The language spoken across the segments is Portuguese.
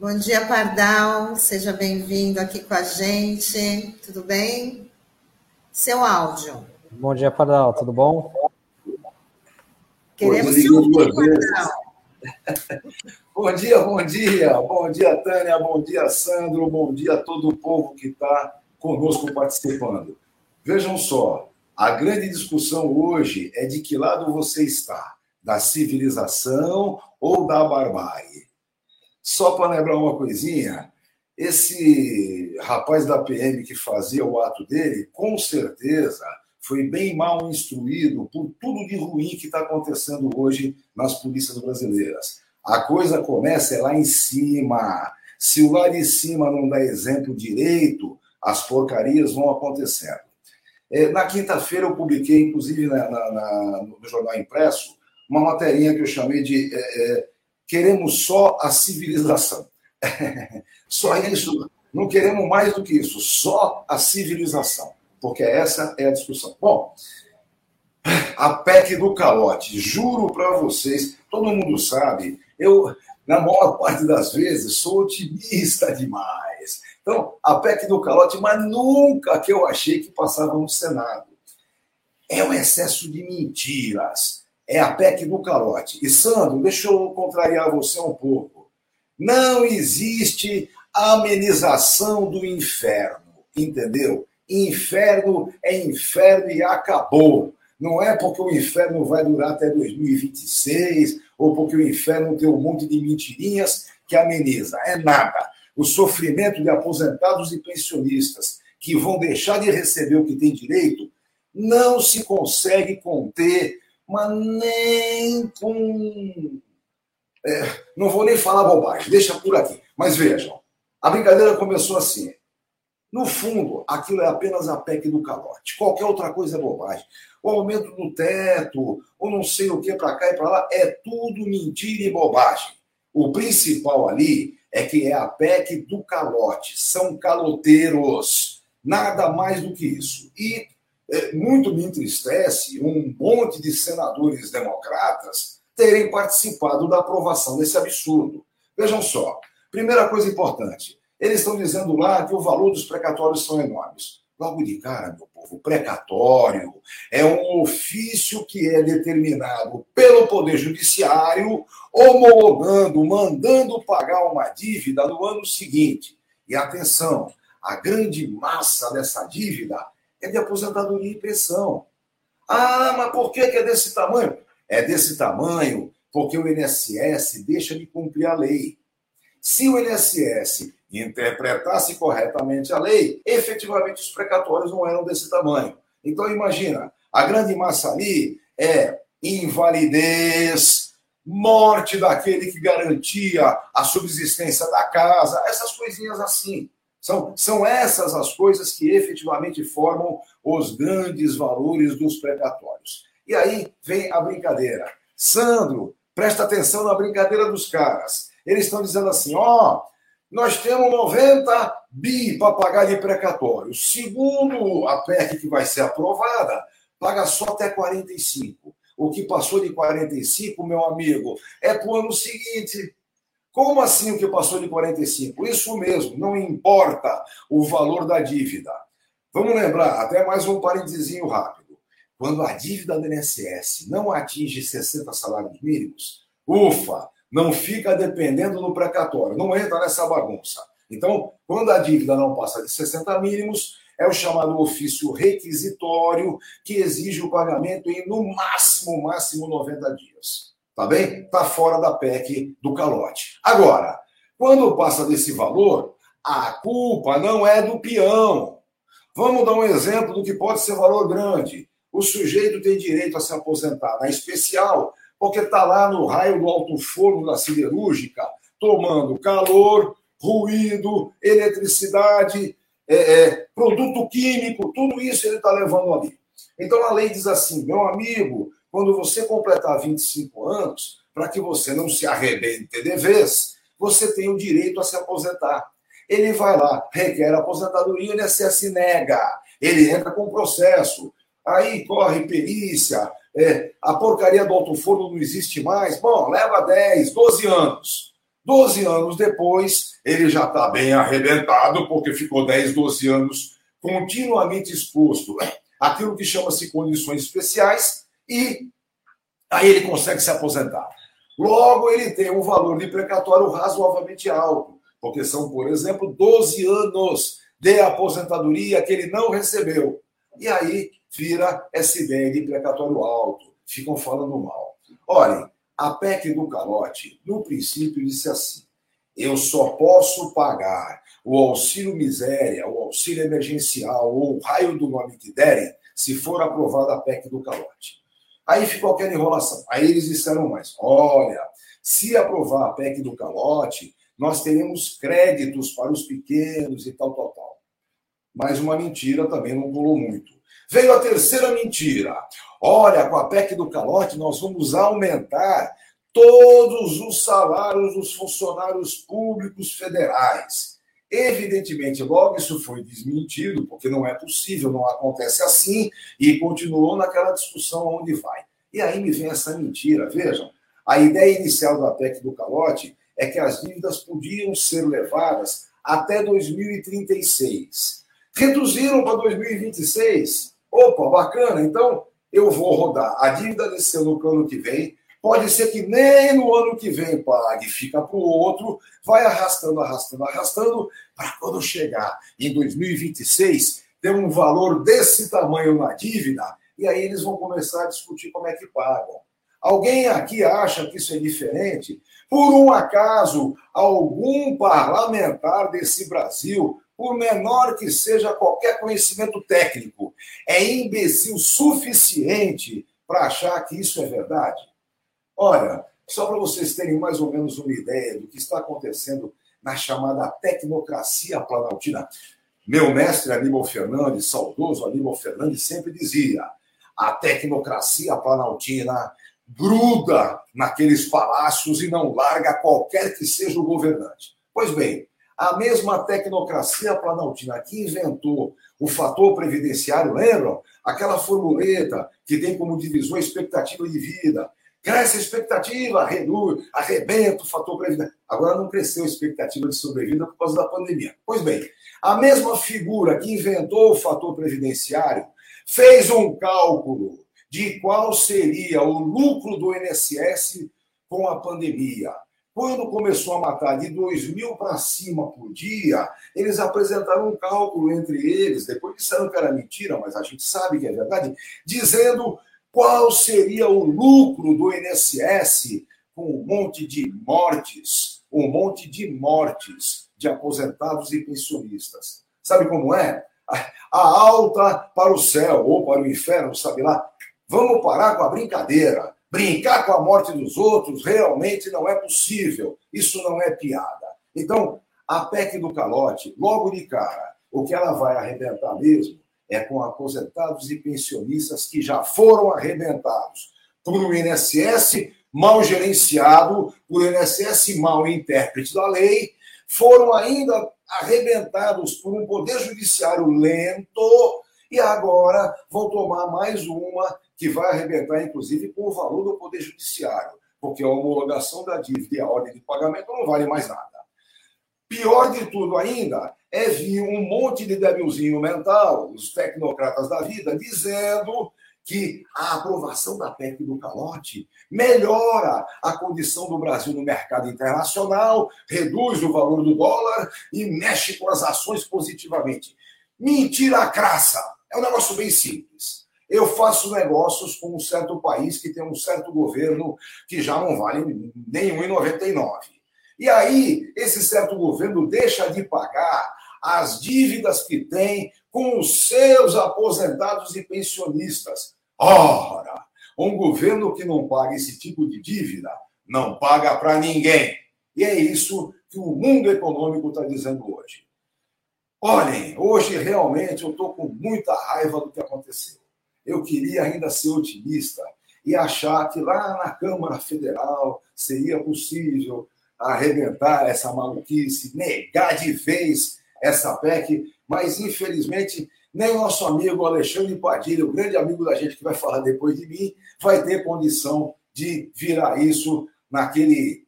Bom dia, Pardal. Seja bem-vindo aqui com a gente. Tudo bem? Seu áudio. Bom dia, Pardal. Tudo bom? Queremos te ouvir, Pardal. bom dia, bom dia. Bom dia, Tânia. Bom dia, Sandro. Bom dia a todo o povo que está conosco participando. Vejam só, a grande discussão hoje é de que lado você está, da civilização ou da barbárie. Só para lembrar uma coisinha, esse rapaz da PM que fazia o ato dele, com certeza foi bem mal instruído por tudo de ruim que está acontecendo hoje nas polícias brasileiras. A coisa começa é lá em cima. Se o lá de cima não dá exemplo direito, as porcarias vão acontecendo. É, na quinta-feira eu publiquei, inclusive na, na, na, no jornal impresso, uma materinha que eu chamei de é, é, queremos só a civilização. só isso. Não queremos mais do que isso, só a civilização. Porque essa é a discussão. Bom, a PEC do calote, juro para vocês, todo mundo sabe, eu, na maior parte das vezes, sou otimista demais. Então, a PEC do calote, mas nunca que eu achei que passava no Senado. É um excesso de mentiras é a PEC do calote. E, Sandro, deixa eu contrariar você um pouco. Não existe amenização do inferno, entendeu? Inferno é inferno e acabou. Não é porque o inferno vai durar até 2026 ou porque o inferno tem um monte de mentirinhas que ameniza. É nada. O sofrimento de aposentados e pensionistas que vão deixar de receber o que tem direito não se consegue conter mas nem com. É, não vou nem falar bobagem, deixa por aqui. Mas vejam, a brincadeira começou assim. No fundo, aquilo é apenas a PEC do calote. Qualquer outra coisa é bobagem. O aumento do teto, ou não sei o que para cá e para lá, é tudo mentira e bobagem. O principal ali é que é a PEC do calote. São caloteiros. Nada mais do que isso. E é, muito me entristece um monte de senadores democratas terem participado da aprovação desse absurdo. Vejam só, primeira coisa importante, eles estão dizendo lá que o valor dos precatórios são enormes. Logo de cara, meu povo, precatório é um ofício que é determinado pelo Poder Judiciário, homologando, mandando pagar uma dívida no ano seguinte. E atenção, a grande massa dessa dívida é de aposentadoria e pensão. Ah, mas por que é desse tamanho? É desse tamanho porque o INSS deixa de cumprir a lei. Se o INSS interpretasse corretamente a lei, efetivamente os precatórios não eram desse tamanho. Então, imagina, a grande massa ali é invalidez, morte daquele que garantia a subsistência da casa, essas coisinhas assim. São, são essas as coisas que efetivamente formam os grandes valores dos precatórios. E aí vem a brincadeira. Sandro, presta atenção na brincadeira dos caras. Eles estão dizendo assim: ó, oh, nós temos 90 bi para pagar de precatório. Segundo a PEC que vai ser aprovada, paga só até 45. O que passou de 45, meu amigo, é para o ano seguinte. Como assim o que passou de 45? Isso mesmo, não importa o valor da dívida. Vamos lembrar, até mais um parentezinho rápido. Quando a dívida do INSS não atinge 60 salários mínimos, ufa, não fica dependendo do precatório, não entra nessa bagunça. Então, quando a dívida não passa de 60 mínimos, é o chamado ofício requisitório, que exige o pagamento em, no máximo, máximo 90 dias. Tá bem? Tá fora da PEC do calote. Agora, quando passa desse valor, a culpa não é do peão. Vamos dar um exemplo do que pode ser valor grande. O sujeito tem direito a se aposentar na especial, porque está lá no raio do alto forno da siderúrgica, tomando calor, ruído, eletricidade, é, é, produto químico, tudo isso ele está levando ali. Então a lei diz assim: meu amigo, quando você completar 25 anos, para que você não se arrebente de vez, você tem o direito a se aposentar. Ele vai lá, requer aposentadoria, o INSS nega. Ele entra com processo. Aí corre perícia, é, a porcaria do alto forno não existe mais. Bom, leva 10, 12 anos. 12 anos depois, ele já está bem arrebentado, porque ficou 10, 12 anos continuamente exposto àquilo que chama-se condições especiais, e aí ele consegue se aposentar. Logo, ele tem um valor de precatório razoavelmente alto, porque são, por exemplo, 12 anos de aposentadoria que ele não recebeu. E aí vira de precatório alto, ficam falando mal. Olhem, a PEC do calote, no princípio, disse assim: eu só posso pagar o auxílio miséria, o auxílio emergencial ou o raio do nome que derem, se for aprovada a PEC do calote. Aí ficou aquela enrolação. Aí eles disseram mais: olha, se aprovar a PEC do calote, nós teremos créditos para os pequenos e tal, tal, tal. Mas uma mentira também não pulou muito. Veio a terceira mentira. Olha, com a PEC do calote, nós vamos aumentar todos os salários dos funcionários públicos federais. Evidentemente, logo isso foi desmentido, porque não é possível, não acontece assim, e continuou naquela discussão onde vai. E aí me vem essa mentira. Vejam, a ideia inicial da PEC do calote é que as dívidas podiam ser levadas até 2036. Reduziram para 2026. Opa, bacana, então eu vou rodar a dívida desse ano no ano que vem, Pode ser que nem no ano que vem pague, fica para o outro, vai arrastando, arrastando, arrastando, para quando chegar em 2026, ter um valor desse tamanho na dívida, e aí eles vão começar a discutir como é que pagam. Alguém aqui acha que isso é diferente? Por um acaso, algum parlamentar desse Brasil, por menor que seja qualquer conhecimento técnico, é imbecil suficiente para achar que isso é verdade? Olha, só para vocês terem mais ou menos uma ideia do que está acontecendo na chamada tecnocracia planaltina. Meu mestre Aníbal Fernandes, saudoso Aníbal Fernandes, sempre dizia: a tecnocracia planaltina gruda naqueles palácios e não larga qualquer que seja o governante. Pois bem, a mesma tecnocracia planaltina que inventou o fator previdenciário, lembram? Aquela formuleta que tem como divisor a expectativa de vida, Cresce a expectativa, reduz, arrebenta o fator previdência. Agora não cresceu a expectativa de sobrevida por causa da pandemia. Pois bem, a mesma figura que inventou o fator previdenciário fez um cálculo de qual seria o lucro do INSS com a pandemia. Quando começou a matar de 2 mil para cima por dia, eles apresentaram um cálculo entre eles, depois disseram que era mentira, mas a gente sabe que é verdade, dizendo qual seria o lucro do INSS com um monte de mortes, um monte de mortes de aposentados e pensionistas? Sabe como é? A alta para o céu ou para o inferno, sabe lá? Vamos parar com a brincadeira. Brincar com a morte dos outros realmente não é possível. Isso não é piada. Então, a PEC do calote, logo de cara, o que ela vai arrebentar mesmo é com aposentados e pensionistas que já foram arrebentados por um INSS mal gerenciado, por um INSS mal intérprete da lei, foram ainda arrebentados por um poder judiciário lento e agora vão tomar mais uma que vai arrebentar, inclusive, com o valor do poder judiciário, porque a homologação da dívida e a ordem de pagamento não vale mais nada. Pior de tudo ainda é vir um monte de debilzinho mental, os tecnocratas da vida, dizendo que a aprovação da PEC do calote melhora a condição do Brasil no mercado internacional, reduz o valor do dólar e mexe com as ações positivamente. Mentira crassa! É um negócio bem simples. Eu faço negócios com um certo país que tem um certo governo que já não vale nem 1,99. E aí, esse certo governo deixa de pagar as dívidas que tem com os seus aposentados e pensionistas. Ora, um governo que não paga esse tipo de dívida não paga para ninguém. E é isso que o mundo econômico está dizendo hoje. Olhem, hoje realmente eu estou com muita raiva do que aconteceu. Eu queria ainda ser otimista e achar que lá na Câmara Federal seria possível arrebentar essa maluquice, negar de vez essa PEC, mas infelizmente nem nosso amigo Alexandre Padilha, o grande amigo da gente que vai falar depois de mim, vai ter condição de virar isso naquele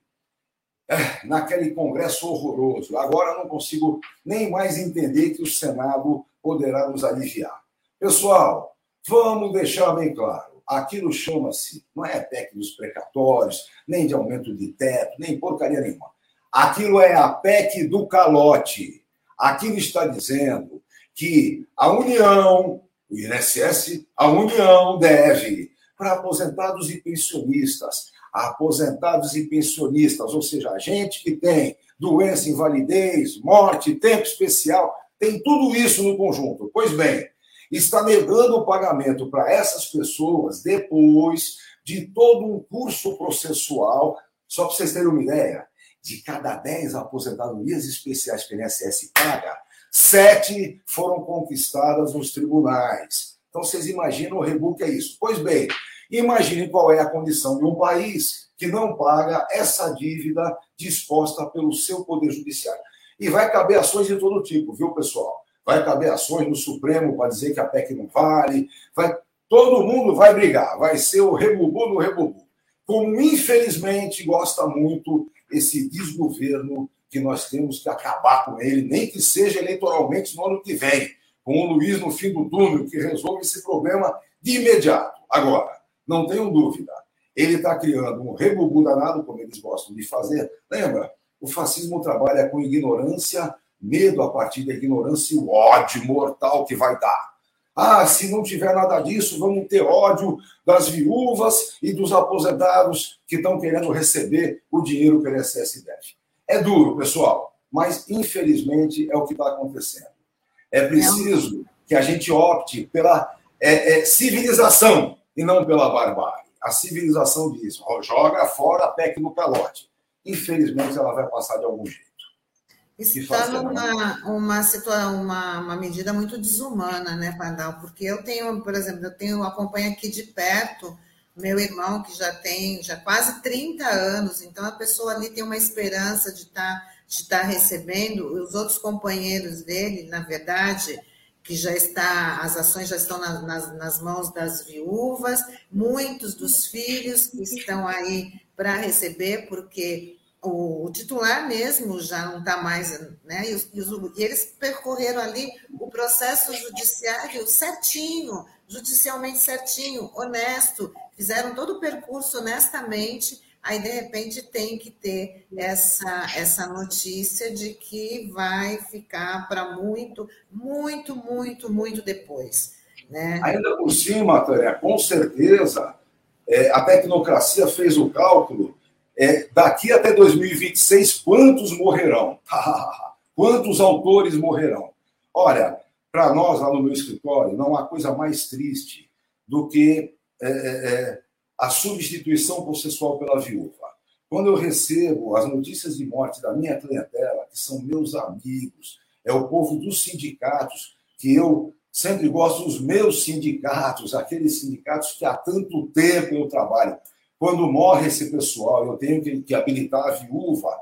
é, naquele congresso horroroso. Agora não consigo nem mais entender que o Senado poderá nos aliviar. Pessoal, vamos deixar bem claro. Aquilo chama-se, não é PEC dos precatórios, nem de aumento de teto, nem porcaria nenhuma. Aquilo é a PEC do calote. Aquilo está dizendo que a União, o INSS, a União deve, para aposentados e pensionistas, aposentados e pensionistas, ou seja, a gente que tem doença, invalidez, morte, tempo especial, tem tudo isso no conjunto. Pois bem, está negando o pagamento para essas pessoas depois de todo um curso processual. Só para vocês terem uma ideia, de cada 10 aposentadorias especiais que o INSS paga, sete foram conquistadas nos tribunais. Então, vocês imaginam o rebu que é isso. Pois bem, Imagine qual é a condição de um país que não paga essa dívida disposta pelo seu Poder Judiciário. E vai caber ações de todo tipo, viu, pessoal? Vai caber ações no Supremo para dizer que a PEC não vale, vai... todo mundo vai brigar, vai ser o rebubu no rebubu. Como, infelizmente, gosta muito esse desgoverno que nós temos que acabar com ele, nem que seja eleitoralmente no ano que vem, com o Luiz no fim do túnel, que resolve esse problema de imediato. Agora, não tenho dúvida. Ele está criando um rebubu danado, como eles gostam de fazer. Lembra? O fascismo trabalha com ignorância, medo a partir da ignorância e o ódio mortal que vai dar. Ah, se não tiver nada disso, vamos ter ódio das viúvas e dos aposentados que estão querendo receber o dinheiro que o INSS deve. É duro, pessoal, mas infelizmente é o que está acontecendo. É preciso que a gente opte pela é, é, civilização e não pela barbárie. A civilização diz: joga fora a PEC no calote. Infelizmente, ela vai passar de algum jeito. Está numa uma, situação, uma, uma medida muito desumana, né, Pardal? Porque eu tenho, por exemplo, eu tenho acompanho aqui de perto meu irmão que já tem já quase 30 anos, então a pessoa ali tem uma esperança de estar tá, de estar tá recebendo, os outros companheiros dele, na verdade, que já está, as ações já estão nas, nas, nas mãos das viúvas, muitos dos filhos que estão aí para receber, porque o, titular mesmo já não está mais, né? E, e, os, e, eles percorreram ali o processo judiciário certinho, judicialmente certinho, honesto, fizeram todo o percurso honestamente aí de repente tem que ter essa, essa notícia de que vai ficar para muito, muito, muito, muito depois. Né? Ainda por cima, Tânia, com certeza, é, a tecnocracia fez o cálculo, é, daqui até 2026, quantos morrerão? quantos autores morrerão? Olha, para nós lá no meu escritório, não há coisa mais triste do que é, é, é a substituição processual pela viúva. Quando eu recebo as notícias de morte da minha clientela, que são meus amigos, é o povo dos sindicatos, que eu sempre gosto dos meus sindicatos, aqueles sindicatos que há tanto tempo eu trabalho. Quando morre esse pessoal, eu tenho que, que habilitar a viúva,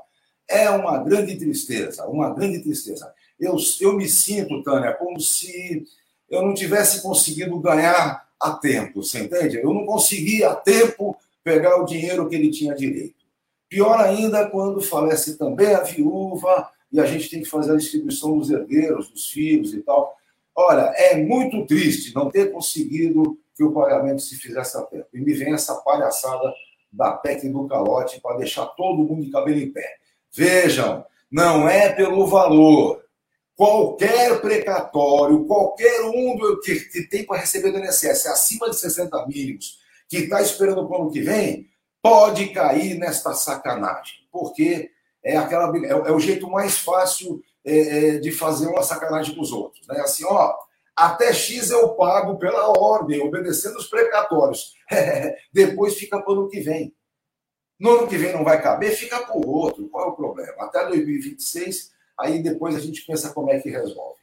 é uma grande tristeza, uma grande tristeza. Eu, eu me sinto, Tânia, como se eu não tivesse conseguido ganhar a tempo, você entende? Eu não conseguia a tempo pegar o dinheiro que ele tinha direito. Pior ainda quando falece também a viúva e a gente tem que fazer a distribuição dos herdeiros, dos filhos e tal. Olha, é muito triste não ter conseguido que o pagamento se fizesse a tempo. E me vem essa palhaçada da PEC do calote para deixar todo mundo de cabelo em pé. Vejam, não é pelo valor, qualquer precatório, qualquer um que, que tem para receber do INSS acima de 60 mínimos, que está esperando para o ano que vem, pode cair nesta sacanagem, porque é, aquela, é, é o jeito mais fácil é, é, de fazer uma sacanagem com os outros. Né? Assim, ó, até X eu pago pela ordem, obedecendo os precatórios. Depois fica para o ano que vem. No ano que vem não vai caber, fica para o outro. Qual é o problema? Até 2026 Aí depois a gente pensa como é que resolve.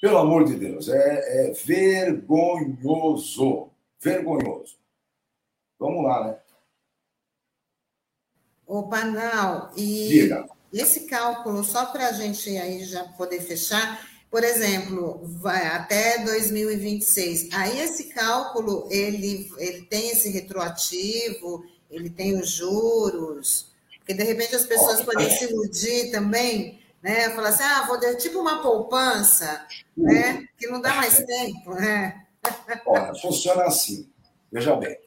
Pelo amor de Deus, é, é vergonhoso. Vergonhoso. Vamos lá, né? O Panal, e Diga. esse cálculo, só para a gente aí já poder fechar, por exemplo, vai até 2026. Aí esse cálculo ele, ele tem esse retroativo, ele tem os juros, porque de repente as pessoas podem se iludir também, né? Falar assim, ah, vou ter tipo uma poupança, né? Que não dá mais tempo, né? Olha, funciona assim. Veja bem,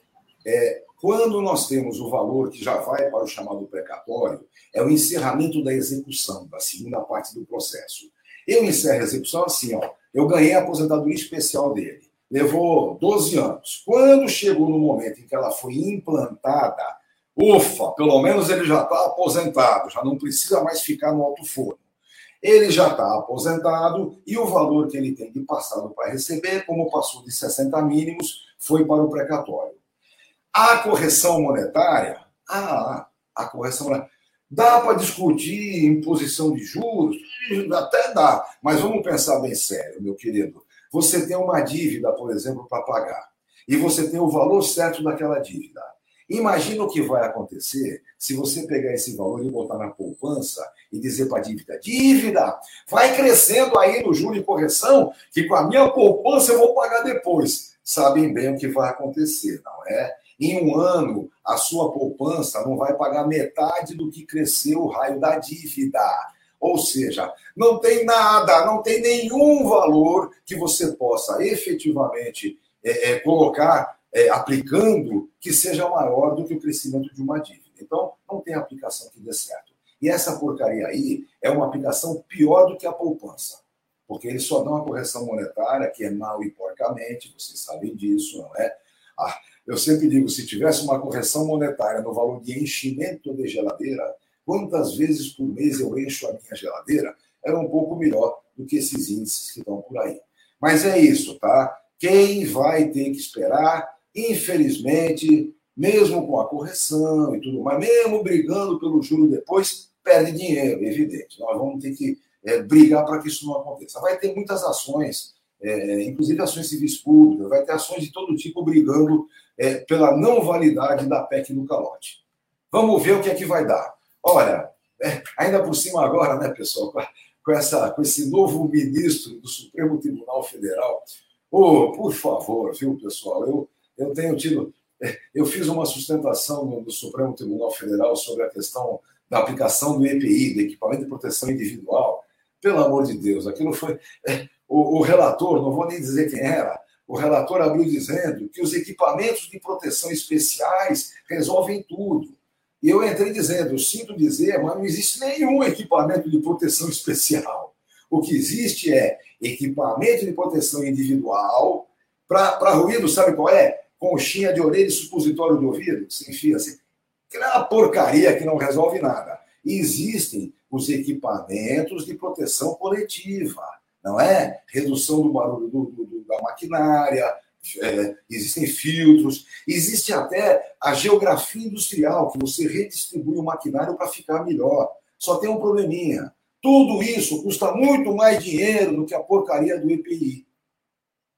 é, quando nós temos o valor que já vai para o chamado precatório, é o encerramento da execução, da segunda parte do processo. Eu encerro a execução assim, ó. Eu ganhei a aposentadoria especial dele. Levou 12 anos. Quando chegou no momento em que ela foi implantada, ufa, pelo menos ele já está aposentado, já não precisa mais ficar no alto forno. Ele já está aposentado e o valor que ele tem de passado para receber, como passou de 60 mínimos, foi para o precatório. A correção monetária, ah, a correção monetária Dá para discutir imposição de juros? Até dá, mas vamos pensar bem sério, meu querido. Você tem uma dívida, por exemplo, para pagar, e você tem o valor certo daquela dívida. Imagina o que vai acontecer se você pegar esse valor e botar na poupança e dizer para a dívida: dívida, vai crescendo aí no juro e correção, que com a minha poupança eu vou pagar depois. Sabem bem o que vai acontecer, não é? Em um ano, a sua poupança não vai pagar metade do que cresceu o raio da dívida. Ou seja, não tem nada, não tem nenhum valor que você possa efetivamente é, é, colocar é, aplicando que seja maior do que o crescimento de uma dívida. Então, não tem aplicação que dê certo. E essa porcaria aí é uma aplicação pior do que a poupança. Porque eles só dão a correção monetária, que é mal e porcamente, vocês sabem disso, não é? Ah, eu sempre digo, se tivesse uma correção monetária no valor de enchimento de geladeira, quantas vezes por mês eu encho a minha geladeira, era um pouco melhor do que esses índices que estão por aí. Mas é isso, tá? Quem vai ter que esperar, infelizmente, mesmo com a correção e tudo mais, mesmo brigando pelo juro depois, perde dinheiro, evidente. Nós vamos ter que é, brigar para que isso não aconteça. Vai ter muitas ações, é, inclusive ações civis públicas, vai ter ações de todo tipo brigando é, pela não validade da PEC no calote. Vamos ver o que é que vai dar. Olha, é, ainda por cima agora, né, pessoal, com, com, essa, com esse novo ministro do Supremo Tribunal Federal, oh, por favor, viu, pessoal, eu, eu tenho tido, é, eu fiz uma sustentação no, Supremo Tribunal Federal sobre a questão da aplicação do EPI, do Equipamento de Proteção Individual. Pelo amor de Deus, aquilo foi. É, o, o relator, não vou nem dizer quem era, o relator abriu dizendo que os equipamentos de proteção especiais resolvem tudo. E eu entrei dizendo, eu sinto dizer, mas não existe nenhum equipamento de proteção especial. O que existe é equipamento de proteção individual para ruído, sabe qual é? Conchinha de orelha e supositório de ouvido, que se enfia assim. Que é porcaria que não resolve nada. Existem os equipamentos de proteção coletiva não é? Redução do barulho do, do, da maquinária, é, existem filtros, existe até a geografia industrial, que você redistribui o maquinário para ficar melhor. Só tem um probleminha. Tudo isso custa muito mais dinheiro do que a porcaria do EPI.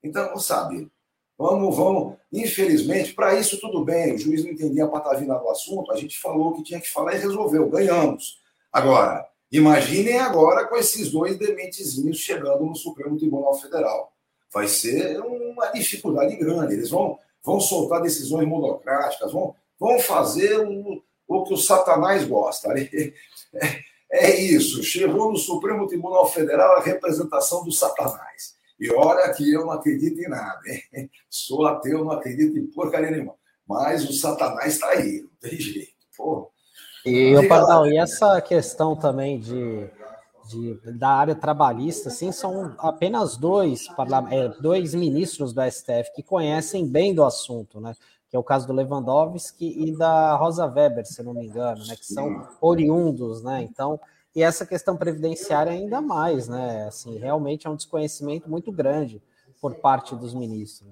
Então, sabe, vamos, vamos. Infelizmente, para isso tudo bem, o juiz não entendia a patavina do assunto, a gente falou o que tinha que falar e resolveu, ganhamos. Agora, Imaginem agora com esses dois dementezinhos chegando no Supremo Tribunal Federal. Vai ser uma dificuldade grande. Eles vão, vão soltar decisões monocráticas, vão, vão fazer o, o que o Satanás gosta. É, é isso. Chegou no Supremo Tribunal Federal a representação do Satanás. E olha que eu não acredito em nada. Hein? Sou ateu, não acredito em porcaria nenhuma. Mas o Satanás está aí, não tem jeito. Pô, e, o Pardal, e essa questão também de, de, da área trabalhista, assim, são apenas dois, é, dois ministros do STF que conhecem bem do assunto, né? Que é o caso do Lewandowski e da Rosa Weber, se não me engano, né? Que são oriundos, né? Então, e essa questão previdenciária ainda mais, né? Assim, realmente é um desconhecimento muito grande por parte dos ministros.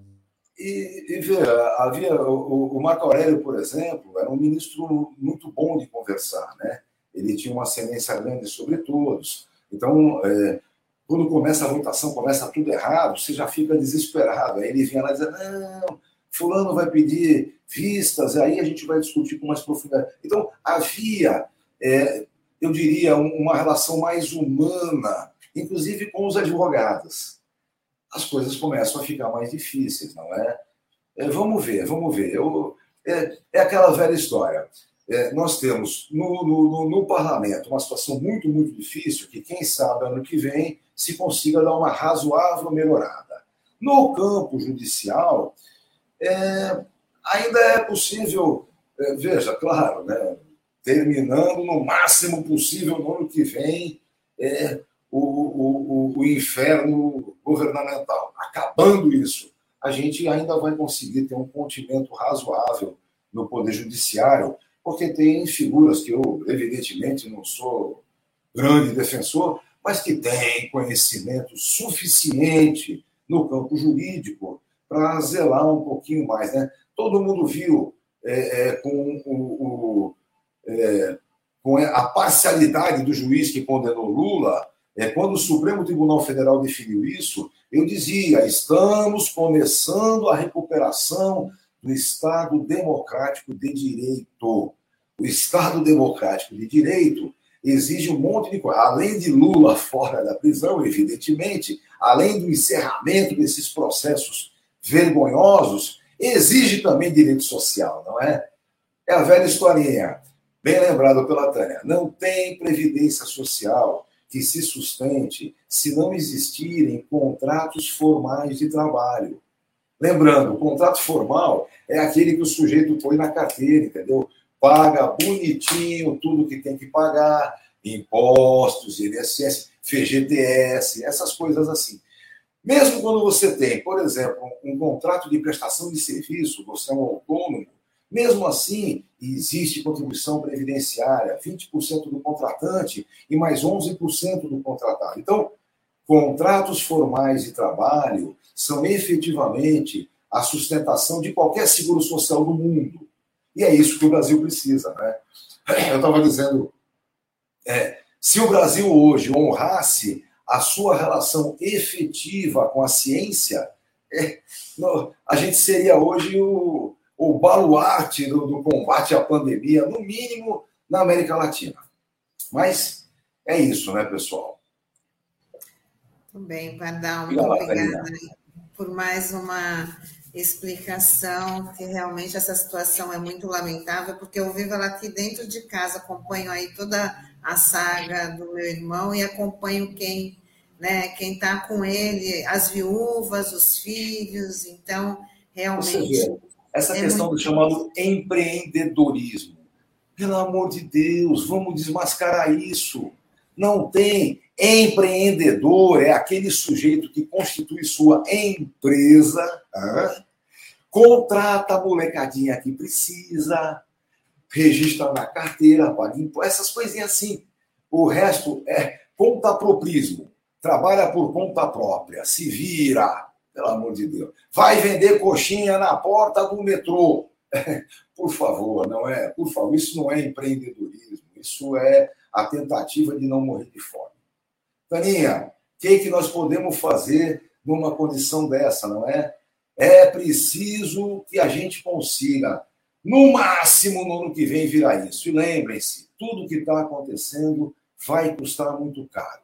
E, e veja, havia o, o, Marco Aurélio, por exemplo, era um ministro muito bom de conversar, né? Ele tinha uma ascendência grande sobre todos. Então, é, quando começa a votação, começa tudo errado, você já fica desesperado. Aí ele vinha lá dizia, não, fulano vai pedir vistas, aí a gente vai discutir com mais profundidade. Então, havia, é, eu diria, uma relação mais humana, inclusive com os advogados. As coisas começam a ficar mais difíceis, não é? é vamos ver, vamos ver. Eu, é, é aquela velha história. É, nós temos no, no, no, parlamento uma situação muito, muito difícil, que quem sabe ano que vem se consiga dar uma razoável melhorada. No campo judicial, é, ainda é possível, é, veja, claro, né, terminando no máximo possível no ano que vem é, o, o, o, o inferno governamental. Acabando isso, a gente ainda vai conseguir ter um continimento razoável no Poder Judiciário, porque tem figuras que eu, evidentemente, não sou grande defensor, mas que têm conhecimento suficiente no campo jurídico para zelar um pouquinho mais. Né? Todo mundo viu é, é, com, o, o é, com a parcialidade do juiz que condenou Lula, é, quando o Supremo Tribunal Federal definiu isso, eu dizia: estamos começando a recuperação do Estado democrático de direito. O Estado democrático de direito exige um monte de coisa. Além de Lula fora da prisão, evidentemente, além do encerramento desses processos vergonhosos, exige também direito social, não é? É a velha historinha, bem lembrada pela Tânia. Não tem previdência social que se sustente se não existirem contratos formais de trabalho. Lembrando, o contrato formal é aquele que o sujeito põe na carteira, entendeu? Paga bonitinho tudo que tem que pagar, impostos, INSS, FGTS, essas coisas assim. Mesmo quando você tem, por exemplo, um contrato de prestação de serviço, você é um autônomo, mesmo assim, existe contribuição previdenciária, 20% do contratante e mais 11% do contratado. Então, contratos formais de trabalho são efetivamente a sustentação de qualquer seguro social do mundo. E é isso que o Brasil precisa. Né? Eu estava dizendo, é, se o Brasil hoje honrasse a sua relação efetiva com a ciência, é, a gente seria hoje o, o baluarte do, do, combate à pandemia, no mínimo na América Latina. Mas é isso, né, pessoal? Muito bem, Pardal, muito obrigada por mais uma explicação, que realmente essa situação é muito lamentável, porque eu vivo ela aqui dentro de casa, acompanho aí toda a saga do meu irmão e acompanho quem né, quem está com ele, as viúvas, os filhos, então realmente essa é questão muito... do chamado empreendedorismo. Pelo amor de Deus, vamos desmascarar isso. Não tem empreendedor, é aquele sujeito que constitui sua empresa, contrata a molecadinha que precisa, registra na carteira, paga imposto, essas coisinhas assim. O resto é conta proprismo, trabalha por conta própria, se vira, pelo amor de Deus. Vai vender coxinha na porta do metrô. Por favor, não é? Por favor, isso não é empreendedorismo, isso é a tentativa de não morrer de fome. Taninha, o que, que nós podemos fazer numa condição dessa, não é? É preciso que a gente consiga, no máximo no ano que vem, virar isso. E lembrem-se, tudo que está acontecendo vai custar muito caro.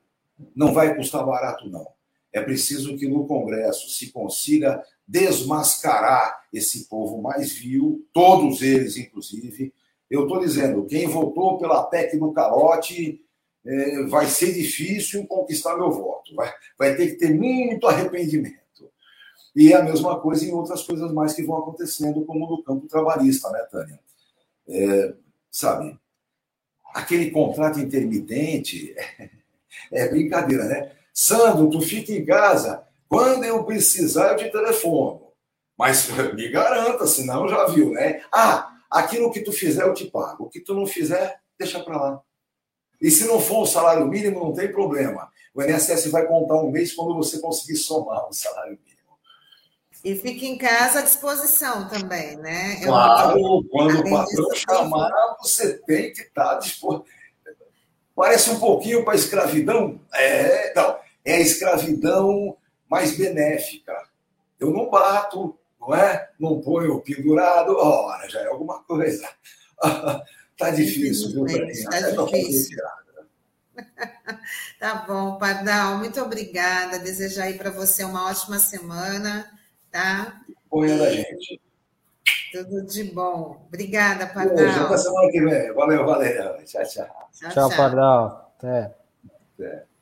Não vai custar barato, não. É preciso que no Congresso se consiga desmascarar esse povo mais vil, todos eles, inclusive. Eu estou dizendo, quem votou pela PEC do calote é, vai ser difícil conquistar meu voto. Vai, vai ter que ter muito arrependimento. E é a mesma coisa em outras coisas mais que vão acontecendo, como no campo trabalhista, né, Tânia? É, sabe, aquele contrato intermitente é, é brincadeira, né? Sandro, tu fica em casa. Quando eu precisar, eu te telefono. Mas me garanta, senão já viu, né? Ah, aquilo que tu fizer, eu te pago. O que tu não fizer, deixa para lá. E se não for um salário mínimo, não tem problema. O INSS vai contar um mês quando você conseguir somar o salário mínimo. E fique em casa à disposição também, né? Claro, eu, quando o patrão chamar, você tem que estar tá disposto. Parece um pouquinho para a escravidão? É, não é a escravidão mais benéfica. Eu não bato, não é? Não põe o pendurado, ora, já é alguma coisa. tá difícil, viu, Daninha? Tá difícil. tá bom, Pardal, muito obrigada. Desejo aí para você uma ótima semana, tá? Põe da gente. Tudo de bom. Obrigada, Pardal. Até semana que vem. Valeu, valeu. Tchau, tchau. Tchau, tchau, tchau. Pardal. Até. Até.